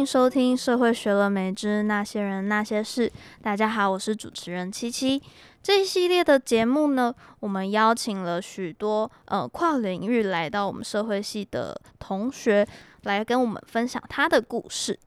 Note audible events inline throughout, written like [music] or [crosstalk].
迎收听《社会学了没之那些人那些事》。大家好，我是主持人七七。这一系列的节目呢，我们邀请了许多呃跨领域来到我们社会系的同学，来跟我们分享他的故事。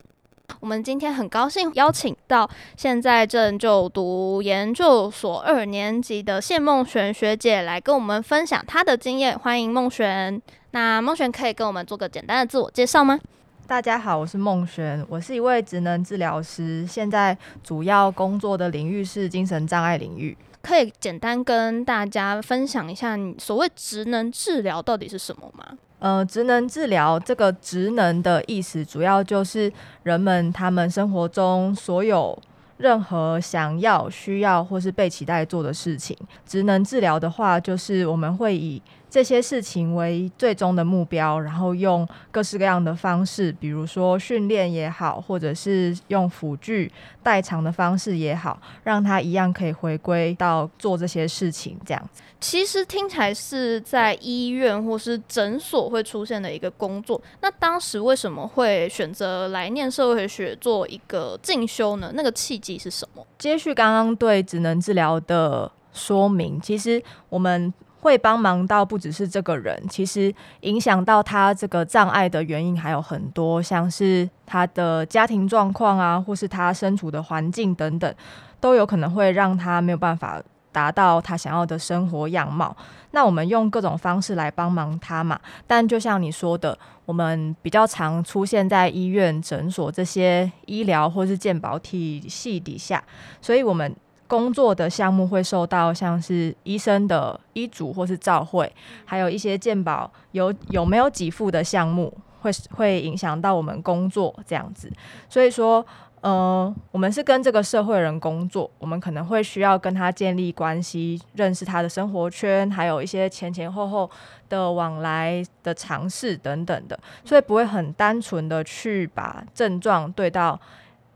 我们今天很高兴邀请到现在正就读研究所二年级的谢梦璇学姐来跟我们分享她的经验。欢迎孟璇。那孟璇可以跟我们做个简单的自我介绍吗？大家好，我是孟璇，我是一位职能治疗师，现在主要工作的领域是精神障碍领域。可以简单跟大家分享一下，你所谓职能治疗到底是什么吗？呃，职能治疗这个职能的意思，主要就是人们他们生活中所有任何想要、需要或是被期待做的事情。职能治疗的话，就是我们会以这些事情为最终的目标，然后用各式各样的方式，比如说训练也好，或者是用辅具代偿的方式也好，让他一样可以回归到做这些事情。这样子，其实听起来是在医院或是诊所会出现的一个工作。那当时为什么会选择来念社会学做一个进修呢？那个契机是什么？接续刚刚对职能治疗的说明，其实我们。会帮忙到不只是这个人，其实影响到他这个障碍的原因还有很多，像是他的家庭状况啊，或是他身处的环境等等，都有可能会让他没有办法达到他想要的生活样貌。那我们用各种方式来帮忙他嘛，但就像你说的，我们比较常出现在医院、诊所这些医疗或是健保体系底下，所以我们。工作的项目会受到像是医生的医嘱或是照会，还有一些健保有有没有给付的项目，会会影响到我们工作这样子。所以说，呃，我们是跟这个社会人工作，我们可能会需要跟他建立关系，认识他的生活圈，还有一些前前后后的往来的尝试等等的，所以不会很单纯的去把症状对到。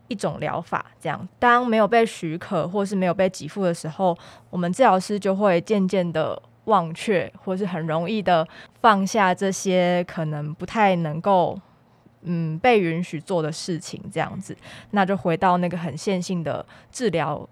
一种疗法，这样当没有被许可或是没有被给付的时候，我们治疗师就会渐渐的忘却，或是很容易的放下这些可能不太能够嗯被允许做的事情，这样子，那就回到那个很线性的治疗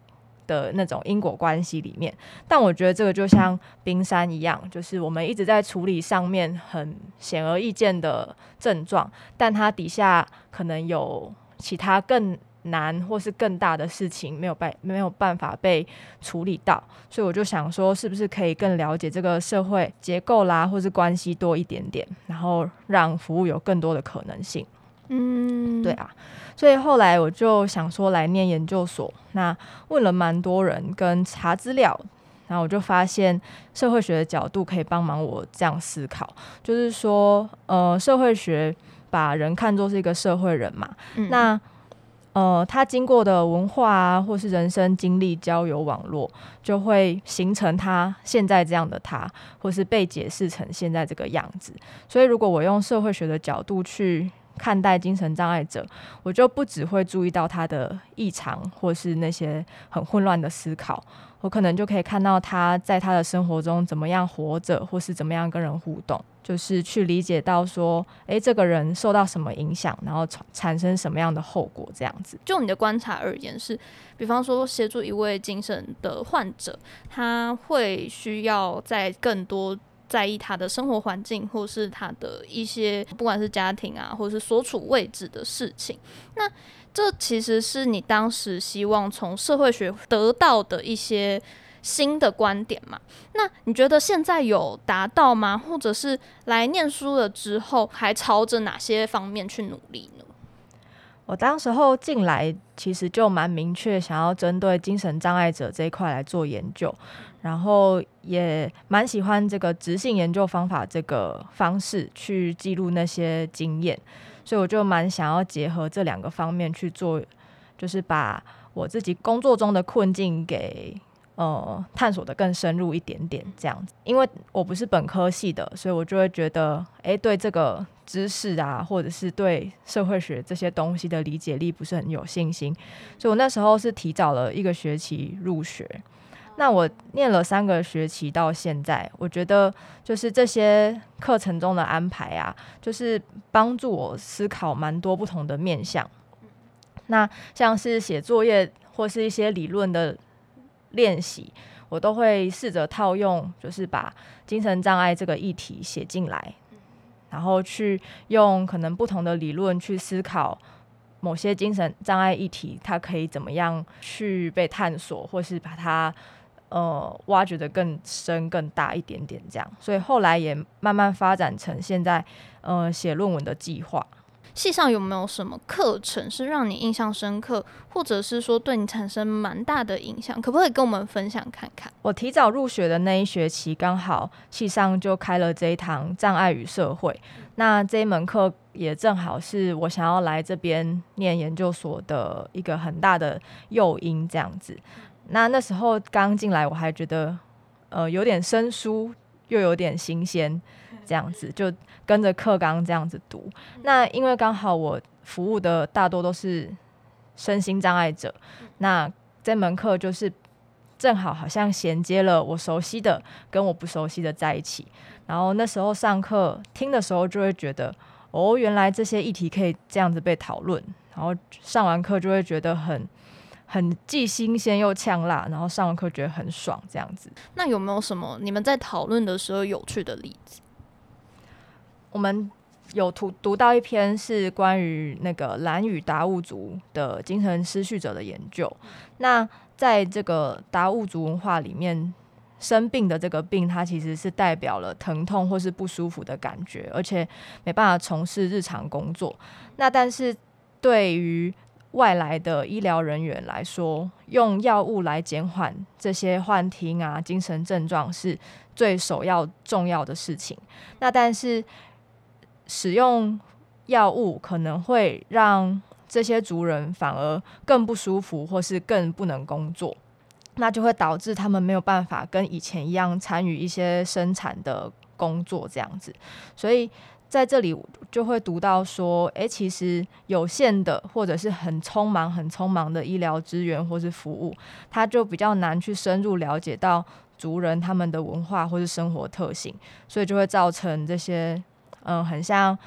的那种因果关系里面。但我觉得这个就像冰山一样，就是我们一直在处理上面很显而易见的症状，但它底下可能有其他更难或是更大的事情没有办没有办法被处理到，所以我就想说，是不是可以更了解这个社会结构啦，或是关系多一点点，然后让服务有更多的可能性。嗯，对啊，所以后来我就想说来念研究所，那问了蛮多人跟查资料，然后我就发现社会学的角度可以帮忙我这样思考，就是说，呃，社会学。把人看作是一个社会人嘛，嗯、那呃，他经过的文化啊，或是人生经历、交友网络，就会形成他现在这样的他，或是被解释成现在这个样子。所以，如果我用社会学的角度去看待精神障碍者，我就不只会注意到他的异常，或是那些很混乱的思考。我可能就可以看到他在他的生活中怎么样活着，或是怎么样跟人互动，就是去理解到说，诶，这个人受到什么影响，然后产生什么样的后果，这样子。就你的观察而言是，比方说协助一位精神的患者，他会需要在更多在意他的生活环境，或是他的一些不管是家庭啊，或是所处位置的事情，那。这其实是你当时希望从社会学得到的一些新的观点嘛？那你觉得现在有达到吗？或者是来念书了之后，还朝着哪些方面去努力呢？我当时候进来，其实就蛮明确，想要针对精神障碍者这一块来做研究，然后也蛮喜欢这个质性研究方法这个方式去记录那些经验。所以我就蛮想要结合这两个方面去做，就是把我自己工作中的困境给呃探索得更深入一点点这样子。因为我不是本科系的，所以我就会觉得，哎、对这个知识啊，或者是对社会学这些东西的理解力不是很有信心。所以我那时候是提早了一个学期入学。那我念了三个学期到现在，我觉得就是这些课程中的安排啊，就是帮助我思考蛮多不同的面向。那像是写作业或是一些理论的练习，我都会试着套用，就是把精神障碍这个议题写进来，然后去用可能不同的理论去思考某些精神障碍议题，它可以怎么样去被探索，或是把它呃挖掘的更深、更大一点点这样。所以后来也慢慢发展成现在呃写论文的计划。系上有没有什么课程是让你印象深刻，或者是说对你产生蛮大的影响？可不可以跟我们分享看看？我提早入学的那一学期，刚好系上就开了这一堂障碍与社会，那这一门课也正好是我想要来这边念研究所的一个很大的诱因，这样子。那那时候刚进来，我还觉得呃有点生疏，又有点新鲜。这样子 [laughs] 就跟着课纲这样子读，那因为刚好我服务的大多都是身心障碍者，那这门课就是正好好像衔接了我熟悉的跟我不熟悉的在一起，然后那时候上课听的时候就会觉得，哦，原来这些议题可以这样子被讨论，然后上完课就会觉得很很既新鲜又呛辣，然后上完课觉得很爽这样子。那有没有什么你们在讨论的时候有趣的例子？我们有读读到一篇是关于那个兰屿达悟族的精神失序者的研究。那在这个达悟族文化里面，生病的这个病，它其实是代表了疼痛或是不舒服的感觉，而且没办法从事日常工作。那但是对于外来的医疗人员来说，用药物来减缓这些幻听啊、精神症状是最首要重要的事情。那但是使用药物可能会让这些族人反而更不舒服，或是更不能工作，那就会导致他们没有办法跟以前一样参与一些生产的工作这样子。所以在这里就会读到说，诶，其实有限的或者是很匆忙、很匆忙的医疗资源或是服务，他就比较难去深入了解到族人他们的文化或是生活特性，所以就会造成这些。嗯，很像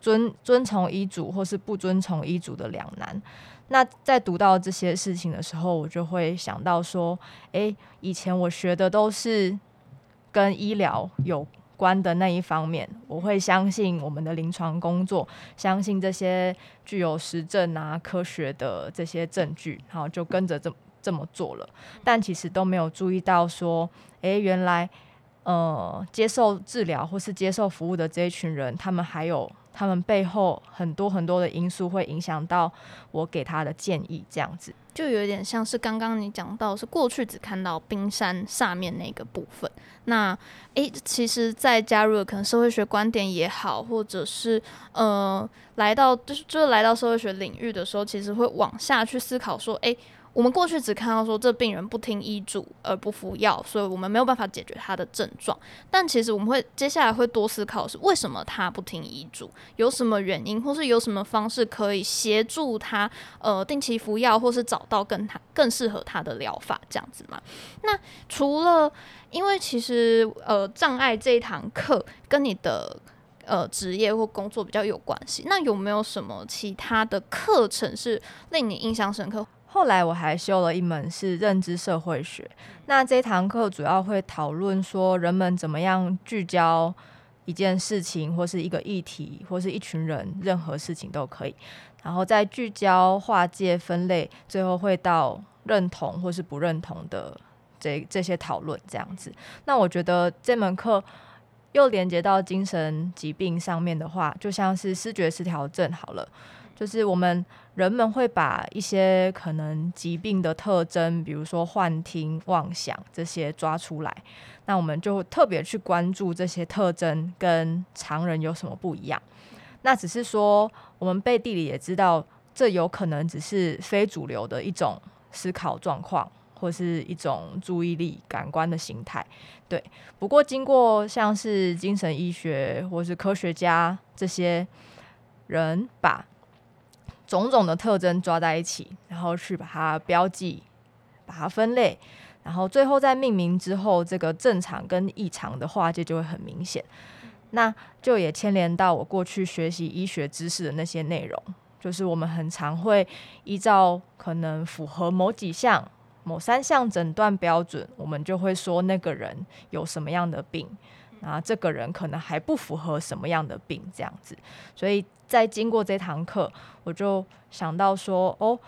遵遵从医嘱或是不遵从医嘱的两难。那在读到这些事情的时候，我就会想到说，诶，以前我学的都是跟医疗有观的那一方面，我会相信我们的临床工作，相信这些具有实证啊、科学的这些证据，然后就跟着这这么做了。但其实都没有注意到说，诶，原来。呃，接受治疗或是接受服务的这一群人，他们还有他们背后很多很多的因素会影响到我给他的建议，这样子就有点像是刚刚你讲到，是过去只看到冰山下面那个部分。那诶，其实，在加入了可能社会学观点也好，或者是呃，来到就是就是来到社会学领域的时候，其实会往下去思考说，诶。我们过去只看到说这病人不听医嘱而不服药，所以我们没有办法解决他的症状。但其实我们会接下来会多思考是为什么他不听医嘱，有什么原因，或是有什么方式可以协助他呃定期服药，或是找到更他更适合他的疗法这样子嘛？那除了因为其实呃障碍这一堂课跟你的呃职业或工作比较有关系，那有没有什么其他的课程是令你印象深刻？后来我还修了一门是认知社会学，那这堂课主要会讨论说人们怎么样聚焦一件事情或是一个议题或是一群人，任何事情都可以，然后再聚焦、划界、分类，最后会到认同或是不认同的这这些讨论这样子。那我觉得这门课又连接到精神疾病上面的话，就像是视觉失调症好了。就是我们人们会把一些可能疾病的特征，比如说幻听、妄想这些抓出来，那我们就特别去关注这些特征跟常人有什么不一样。那只是说，我们背地里也知道，这有可能只是非主流的一种思考状况，或是一种注意力、感官的形态。对，不过经过像是精神医学或是科学家这些人把种种的特征抓在一起，然后去把它标记、把它分类，然后最后在命名之后，这个正常跟异常的划界就会很明显。那就也牵连到我过去学习医学知识的那些内容，就是我们很常会依照可能符合某几项、某三项诊断标准，我们就会说那个人有什么样的病，啊，这个人可能还不符合什么样的病这样子。所以在经过这堂课，我就想到说，哦。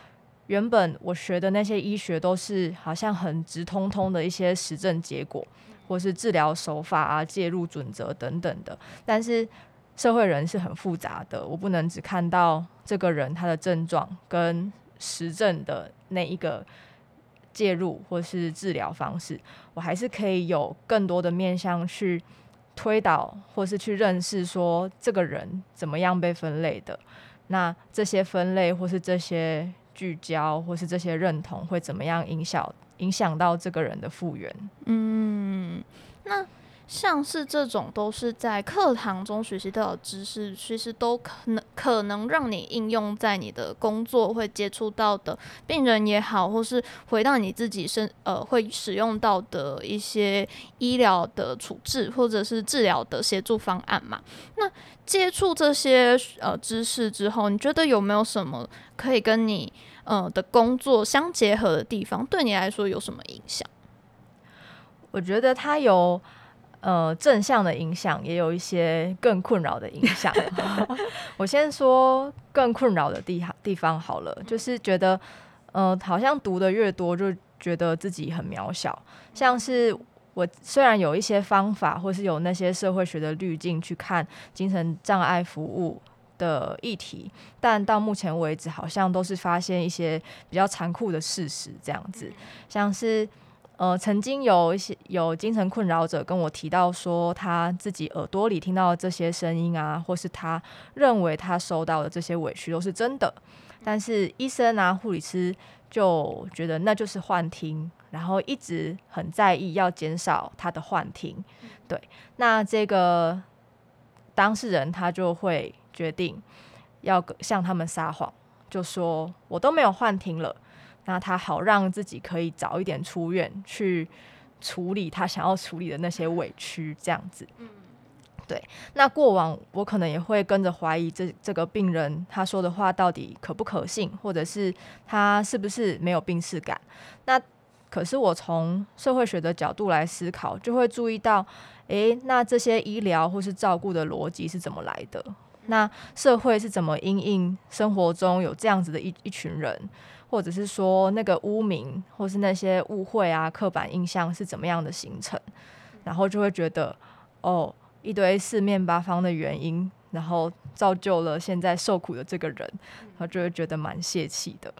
原本我学的那些医学都是好像很直通通的一些实证结果，或是治疗手法啊、介入准则等等的。但是社会人是很复杂的，我不能只看到这个人他的症状跟实证的那一个介入或是治疗方式，我还是可以有更多的面向去推导，或是去认识说这个人怎么样被分类的。那这些分类或是这些。聚焦或是这些认同会怎么样影响影响到这个人的复原？嗯，那像是这种都是在课堂中学习到的知识，其实都可能可能让你应用在你的工作会接触到的病人也好，或是回到你自己身呃会使用到的一些医疗的处置或者是治疗的协助方案嘛。那接触这些呃知识之后，你觉得有没有什么可以跟你呃的工作相结合的地方？对你来说有什么影响？我觉得它有呃正向的影响，也有一些更困扰的影响。[laughs] 我先说更困扰的地地方好了，就是觉得呃好像读的越多，就觉得自己很渺小，像是。我虽然有一些方法，或是有那些社会学的滤镜去看精神障碍服务的议题，但到目前为止，好像都是发现一些比较残酷的事实。这样子，像是呃，曾经有一些有精神困扰者跟我提到说，他自己耳朵里听到的这些声音啊，或是他认为他受到的这些委屈都是真的，但是医生啊、护理师就觉得那就是幻听。然后一直很在意要减少他的幻听，对，那这个当事人他就会决定要向他们撒谎，就说我都没有幻听了，那他好让自己可以早一点出院去处理他想要处理的那些委屈，这样子。对，那过往我可能也会跟着怀疑这这个病人他说的话到底可不可信，或者是他是不是没有病识感，那。可是我从社会学的角度来思考，就会注意到，诶，那这些医疗或是照顾的逻辑是怎么来的？那社会是怎么因应生活中有这样子的一一群人，或者是说那个污名或是那些误会啊、刻板印象是怎么样的形成？然后就会觉得，哦，一堆四面八方的原因，然后造就了现在受苦的这个人，然后就会觉得蛮泄气的。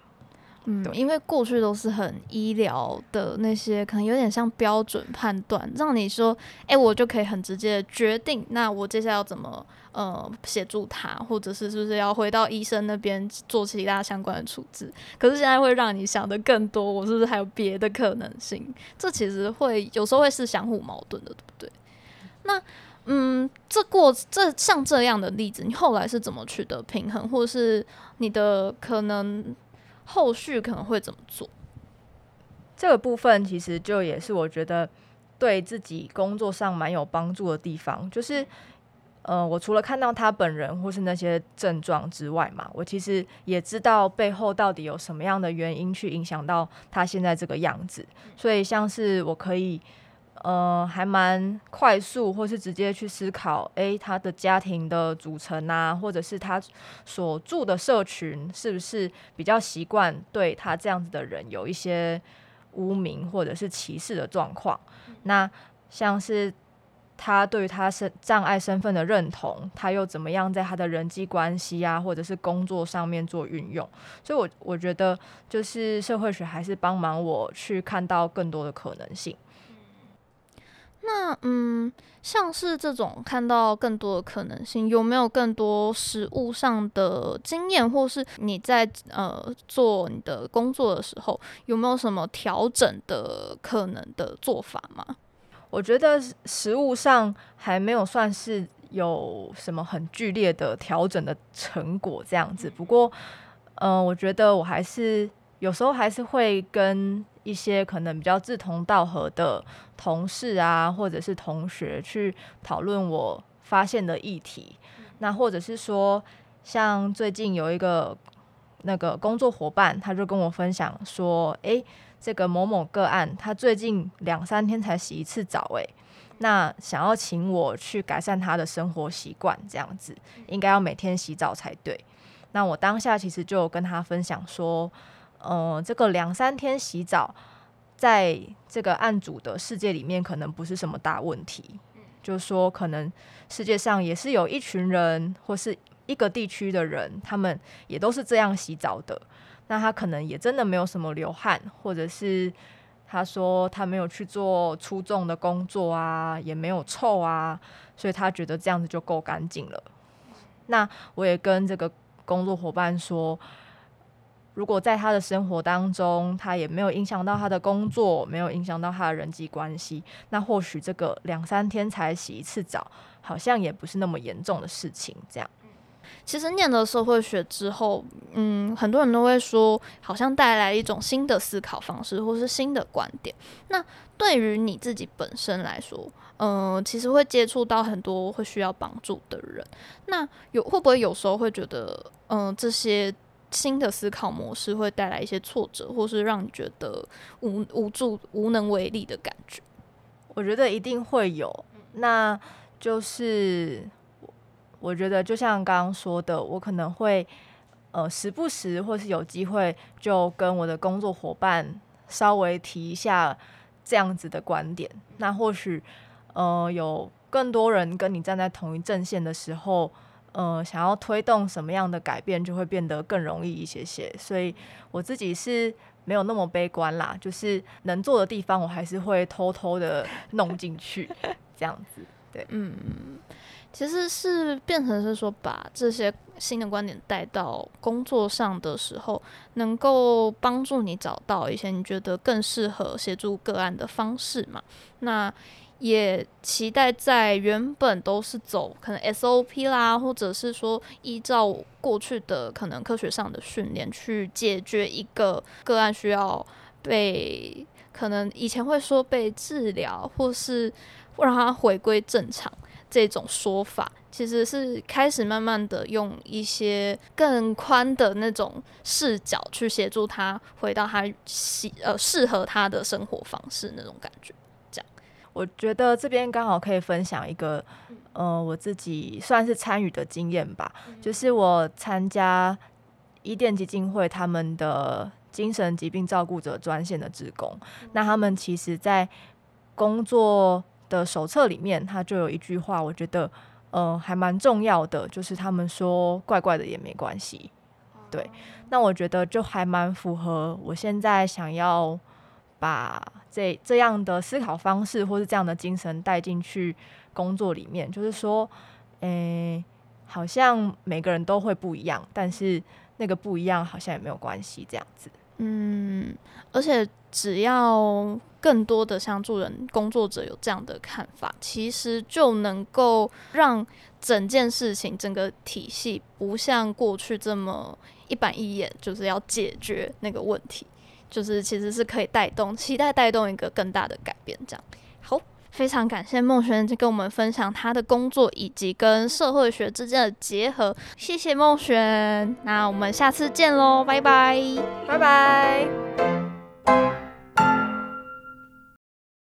嗯，因为过去都是很医疗的那些，可能有点像标准判断，让你说，哎、我就可以很直接的决定，那我接下来要怎么呃协助他，或者是是不是要回到医生那边做其他相关的处置？可是现在会让你想的更多，我是不是还有别的可能性？这其实会有时候会是相互矛盾的，对不对？那嗯，这过这像这样的例子，你后来是怎么取得平衡，或者是你的可能？后续可能会怎么做？这个部分其实就也是我觉得对自己工作上蛮有帮助的地方，就是呃，我除了看到他本人或是那些症状之外嘛，我其实也知道背后到底有什么样的原因去影响到他现在这个样子，所以像是我可以。呃，还蛮快速，或是直接去思考，诶，他的家庭的组成啊，或者是他所住的社群，是不是比较习惯对他这样子的人有一些污名或者是歧视的状况？那像是他对于他身障碍身份的认同，他又怎么样在他的人际关系啊，或者是工作上面做运用？所以我，我我觉得就是社会学还是帮忙我去看到更多的可能性。那嗯，像是这种看到更多的可能性，有没有更多实务上的经验，或是你在呃做你的工作的时候，有没有什么调整的可能的做法吗？我觉得实务上还没有算是有什么很剧烈的调整的成果这样子。不过，嗯、呃，我觉得我还是有时候还是会跟一些可能比较志同道合的同事啊，或者是同学去讨论我发现的议题。那或者是说，像最近有一个那个工作伙伴，他就跟我分享说：“诶，这个某某个案，他最近两三天才洗一次澡，诶，那想要请我去改善他的生活习惯，这样子应该要每天洗澡才对。”那我当下其实就跟他分享说：“嗯，这个两三天洗澡，在这个案主的世界里面，可能不是什么大问题。”就是说，可能世界上也是有一群人，或是一个地区的人，他们也都是这样洗澡的。那他可能也真的没有什么流汗，或者是他说他没有去做出重的工作啊，也没有臭啊，所以他觉得这样子就够干净了。那我也跟这个工作伙伴说。如果在他的生活当中，他也没有影响到他的工作，没有影响到他的人际关系，那或许这个两三天才洗一次澡，好像也不是那么严重的事情。这样，其实念了社会学之后，嗯，很多人都会说，好像带来一种新的思考方式，或是新的观点。那对于你自己本身来说，嗯、其实会接触到很多会需要帮助的人，那有会不会有时候会觉得，嗯、这些。新的思考模式会带来一些挫折，或是让你觉得无无助、无能为力的感觉。我觉得一定会有，那就是我觉得就像刚刚说的，我可能会呃时不时或是有机会就跟我的工作伙伴稍微提一下这样子的观点。那或许呃有更多人跟你站在同一阵线的时候。呃，想要推动什么样的改变，就会变得更容易一些些。所以我自己是没有那么悲观啦，就是能做的地方，我还是会偷偷的弄进去，这样子。对，嗯，其实是变成是说，把这些新的观点带到工作上的时候，能够帮助你找到一些你觉得更适合协助个案的方式嘛。那也期待在原本都是走可能 SOP 啦，或者是说依照过去的可能科学上的训练去解决一个个案需要被可能以前会说被治疗，或是让他回归正常这种说法，其实是开始慢慢的用一些更宽的那种视角去协助他回到他喜呃适合他的生活方式那种感觉。我觉得这边刚好可以分享一个，呃，我自己算是参与的经验吧，就是我参加伊甸基金会他们的精神疾病照顾者专线的职工，那他们其实在工作的手册里面，他就有一句话，我觉得，呃，还蛮重要的，就是他们说怪怪的也没关系，对，那我觉得就还蛮符合我现在想要。把这这样的思考方式，或是这样的精神带进去工作里面，就是说，诶，好像每个人都会不一样，但是那个不一样好像也没有关系，这样子。嗯，而且只要更多的像助人工作者有这样的看法，其实就能够让整件事情、整个体系不像过去这么一板一眼，就是要解决那个问题。就是其实是可以带动，期待带动一个更大的改变。这样好，非常感谢孟璇跟我们分享他的工作以及跟社会学之间的结合。谢谢孟璇，那我们下次见喽，拜拜，拜拜。